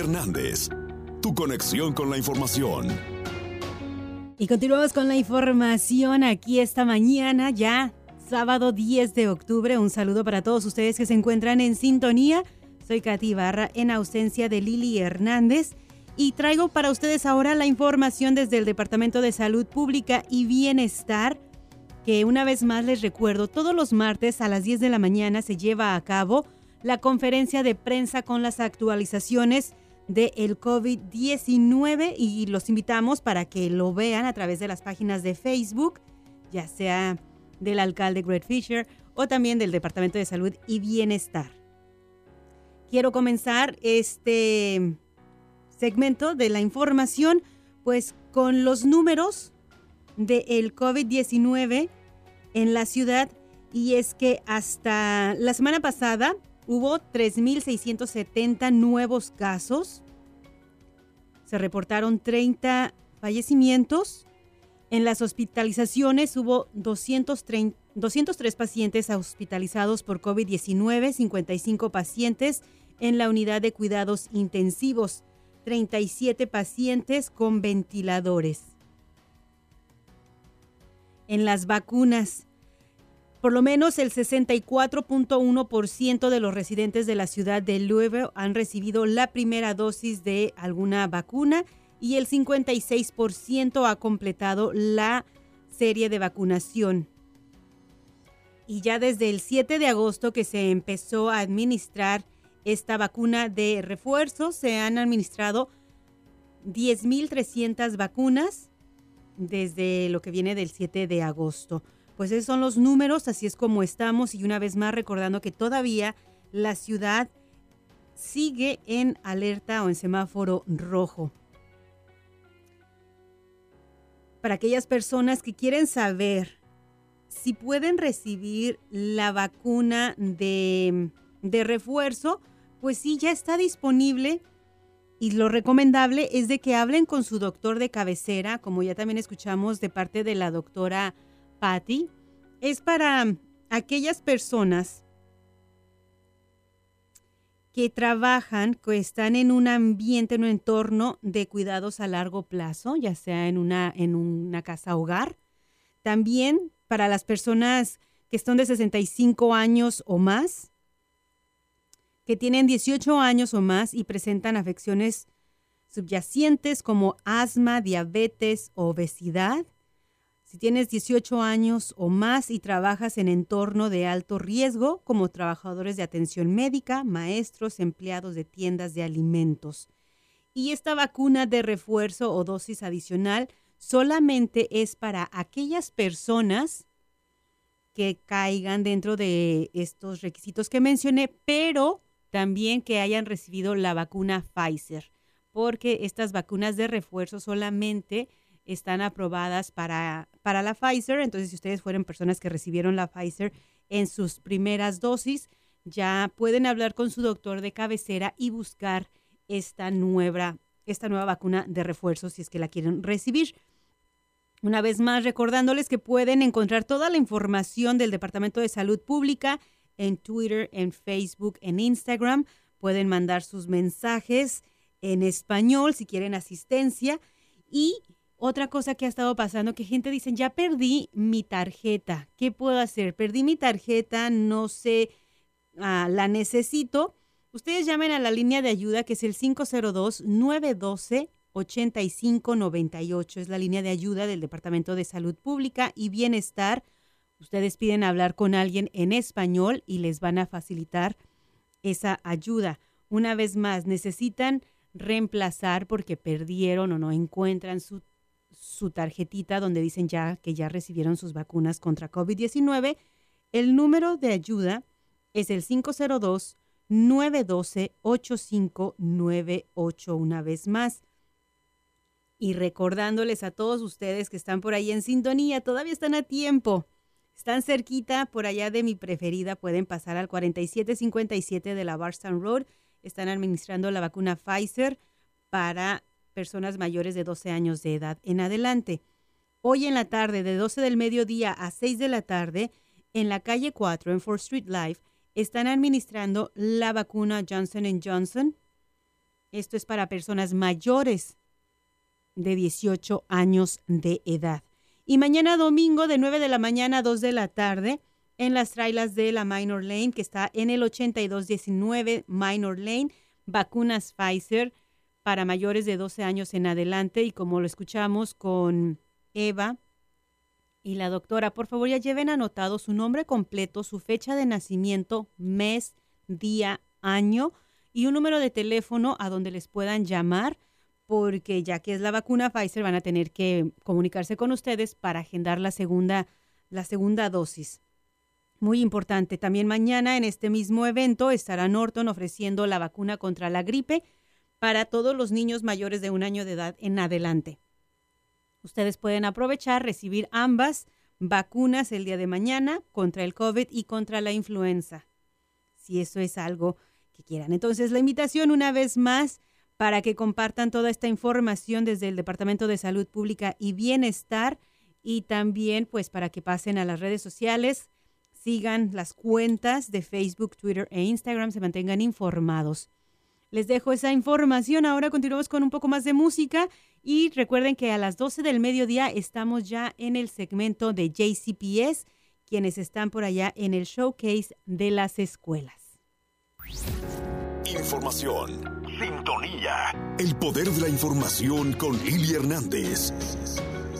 Hernández, tu conexión con la información. Y continuamos con la información aquí esta mañana, ya sábado 10 de octubre. Un saludo para todos ustedes que se encuentran en sintonía. Soy Katy Barra en ausencia de Lili Hernández y traigo para ustedes ahora la información desde el Departamento de Salud Pública y Bienestar, que una vez más les recuerdo, todos los martes a las 10 de la mañana se lleva a cabo la conferencia de prensa con las actualizaciones del COVID-19 y los invitamos para que lo vean a través de las páginas de Facebook, ya sea del alcalde Greg Fisher o también del Departamento de Salud y Bienestar. Quiero comenzar este segmento de la información pues con los números del COVID-19 en la ciudad y es que hasta la semana pasada hubo 3.670 nuevos casos. Se reportaron 30 fallecimientos. En las hospitalizaciones hubo 203 pacientes hospitalizados por COVID-19, 55 pacientes en la unidad de cuidados intensivos, 37 pacientes con ventiladores. En las vacunas, por lo menos el 64.1% de los residentes de la ciudad de Louisville han recibido la primera dosis de alguna vacuna y el 56% ha completado la serie de vacunación. Y ya desde el 7 de agosto que se empezó a administrar esta vacuna de refuerzo, se han administrado 10.300 vacunas desde lo que viene del 7 de agosto. Pues esos son los números, así es como estamos y una vez más recordando que todavía la ciudad sigue en alerta o en semáforo rojo. Para aquellas personas que quieren saber si pueden recibir la vacuna de, de refuerzo, pues sí, ya está disponible y lo recomendable es de que hablen con su doctor de cabecera, como ya también escuchamos de parte de la doctora Patty, es para aquellas personas que trabajan, que están en un ambiente, en un entorno de cuidados a largo plazo, ya sea en una, en una casa hogar. También para las personas que son de 65 años o más, que tienen 18 años o más y presentan afecciones subyacentes como asma, diabetes, obesidad si tienes 18 años o más y trabajas en entorno de alto riesgo, como trabajadores de atención médica, maestros, empleados de tiendas de alimentos. Y esta vacuna de refuerzo o dosis adicional solamente es para aquellas personas que caigan dentro de estos requisitos que mencioné, pero también que hayan recibido la vacuna Pfizer, porque estas vacunas de refuerzo solamente están aprobadas para, para la Pfizer. Entonces, si ustedes fueron personas que recibieron la Pfizer en sus primeras dosis, ya pueden hablar con su doctor de cabecera y buscar esta nueva, esta nueva vacuna de refuerzo si es que la quieren recibir. Una vez más, recordándoles que pueden encontrar toda la información del Departamento de Salud Pública en Twitter, en Facebook, en Instagram. Pueden mandar sus mensajes en español si quieren asistencia. Y otra cosa que ha estado pasando, que gente dice, ya perdí mi tarjeta, ¿qué puedo hacer? Perdí mi tarjeta, no sé, ah, la necesito. Ustedes llamen a la línea de ayuda que es el 502-912-8598. Es la línea de ayuda del Departamento de Salud Pública y Bienestar. Ustedes piden hablar con alguien en español y les van a facilitar esa ayuda. Una vez más, necesitan reemplazar porque perdieron o no encuentran su su tarjetita donde dicen ya que ya recibieron sus vacunas contra COVID-19, el número de ayuda es el 502-912-8598 una vez más. Y recordándoles a todos ustedes que están por ahí en sintonía, todavía están a tiempo. Están cerquita, por allá de mi preferida, pueden pasar al 4757 de la Barston Road. Están administrando la vacuna Pfizer para personas mayores de 12 años de edad en adelante. Hoy en la tarde, de 12 del mediodía a 6 de la tarde, en la calle 4 en 4 Street Live, están administrando la vacuna Johnson Johnson Esto es para personas mayores de 18 años de edad. Y mañana domingo de 9 de la mañana a 2 de la tarde en las trailas de la Minor Lane, que está en el 8219 Minor Lane, vacunas Pfizer para mayores de 12 años en adelante. Y como lo escuchamos con Eva y la doctora, por favor ya lleven anotado su nombre completo, su fecha de nacimiento, mes, día, año y un número de teléfono a donde les puedan llamar porque ya que es la vacuna Pfizer van a tener que comunicarse con ustedes para agendar la segunda la segunda dosis. Muy importante, también mañana en este mismo evento estará Norton ofreciendo la vacuna contra la gripe para todos los niños mayores de un año de edad en adelante. Ustedes pueden aprovechar, recibir ambas vacunas el día de mañana contra el COVID y contra la influenza, si eso es algo que quieran. Entonces, la invitación una vez más para que compartan toda esta información desde el Departamento de Salud Pública y Bienestar y también pues para que pasen a las redes sociales, sigan las cuentas de Facebook, Twitter e Instagram, se mantengan informados. Les dejo esa información. Ahora continuamos con un poco más de música y recuerden que a las 12 del mediodía estamos ya en el segmento de JCPS, quienes están por allá en el showcase de las escuelas. Información. Sintonía. El poder de la información con Lili Hernández.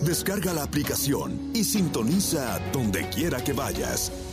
Descarga la aplicación y sintoniza donde quiera que vayas